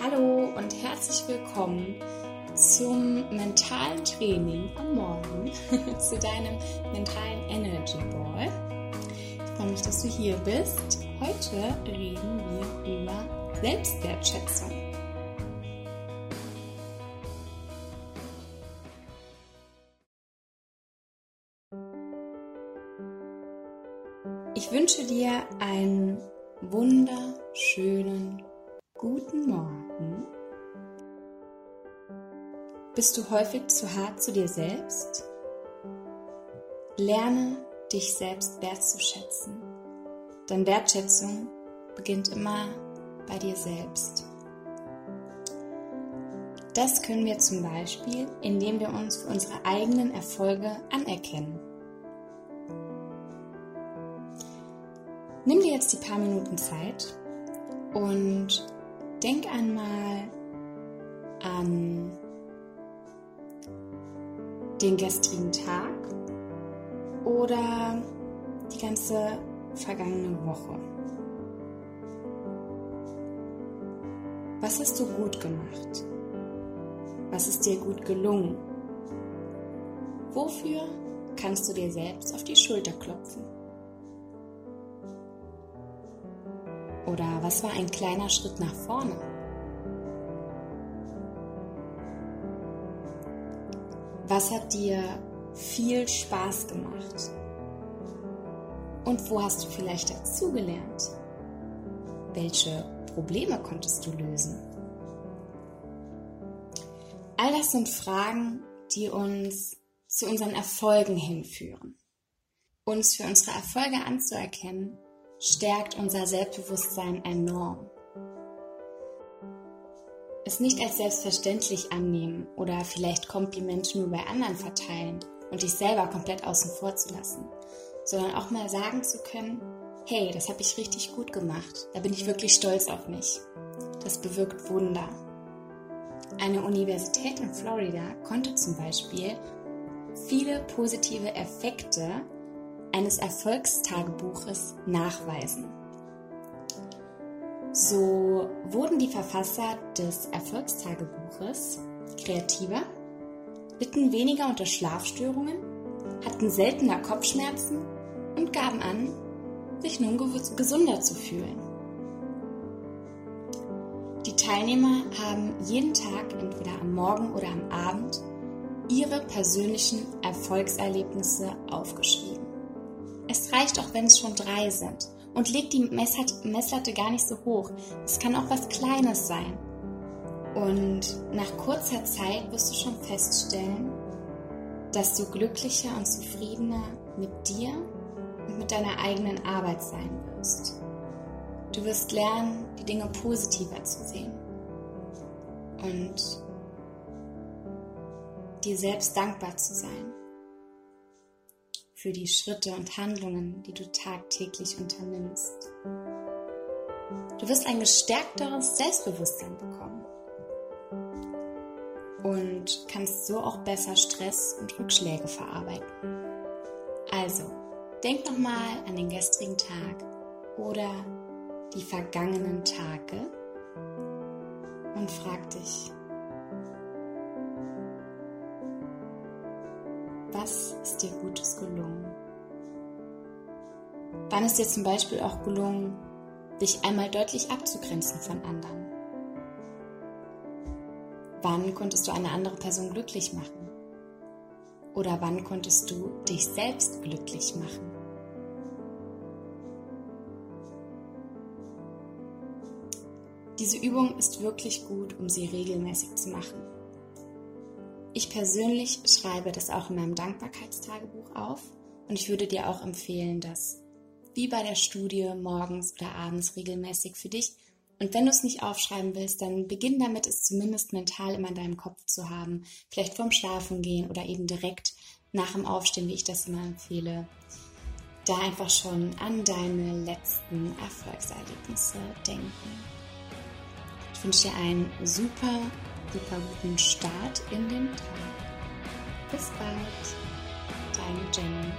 Hallo und herzlich willkommen zum mentalen Training am Morgen, zu deinem mentalen Energy Ball. Ich freue mich, dass du hier bist. Heute reden wir über Selbstwertschätzung. Ich wünsche dir einen wunderschönen guten Morgen. Bist du häufig zu hart zu dir selbst? Lerne dich selbst wertzuschätzen, denn Wertschätzung beginnt immer bei dir selbst. Das können wir zum Beispiel, indem wir uns für unsere eigenen Erfolge anerkennen. Nimm dir jetzt die paar Minuten Zeit und denk einmal an den gestrigen Tag oder die ganze vergangene Woche. Was hast du gut gemacht? Was ist dir gut gelungen? Wofür kannst du dir selbst auf die Schulter klopfen? Oder was war ein kleiner Schritt nach vorne? Was hat dir viel Spaß gemacht? Und wo hast du vielleicht dazugelernt? Welche Probleme konntest du lösen? All das sind Fragen, die uns zu unseren Erfolgen hinführen. Uns für unsere Erfolge anzuerkennen stärkt unser Selbstbewusstsein enorm. Es nicht als selbstverständlich annehmen oder vielleicht Komplimente nur bei anderen verteilen und dich selber komplett außen vor zu lassen, sondern auch mal sagen zu können, hey, das habe ich richtig gut gemacht, da bin ich wirklich stolz auf mich. Das bewirkt Wunder. Eine Universität in Florida konnte zum Beispiel viele positive Effekte eines Erfolgstagebuches nachweisen. So wurden die Verfasser des Erfolgstagebuches kreativer, litten weniger unter Schlafstörungen, hatten seltener Kopfschmerzen und gaben an, sich nun gesunder zu fühlen. Die Teilnehmer haben jeden Tag, entweder am Morgen oder am Abend, ihre persönlichen Erfolgserlebnisse aufgeschrieben. Es reicht auch, wenn es schon drei sind. Und leg die Messlatte gar nicht so hoch. Es kann auch was Kleines sein. Und nach kurzer Zeit wirst du schon feststellen, dass du glücklicher und zufriedener mit dir und mit deiner eigenen Arbeit sein wirst. Du wirst lernen, die Dinge positiver zu sehen und dir selbst dankbar zu sein für die Schritte und Handlungen, die du tagtäglich unternimmst. Du wirst ein gestärkteres Selbstbewusstsein bekommen und kannst so auch besser Stress und Rückschläge verarbeiten. Also, denk nochmal an den gestrigen Tag oder die vergangenen Tage und frag dich, Was ist dir Gutes gelungen? Wann ist dir zum Beispiel auch gelungen, dich einmal deutlich abzugrenzen von anderen? Wann konntest du eine andere Person glücklich machen? Oder wann konntest du dich selbst glücklich machen? Diese Übung ist wirklich gut, um sie regelmäßig zu machen. Ich persönlich schreibe das auch in meinem Dankbarkeitstagebuch auf und ich würde dir auch empfehlen, das wie bei der Studie morgens oder abends regelmäßig für dich. Und wenn du es nicht aufschreiben willst, dann beginn damit, es zumindest mental immer in deinem Kopf zu haben. Vielleicht vorm Schlafen gehen oder eben direkt nach dem Aufstehen, wie ich das immer empfehle. Da einfach schon an deine letzten Erfolgserlebnisse denken. Ich wünsche dir einen super super guten Start in den Tag. Bis bald, deine Jenny.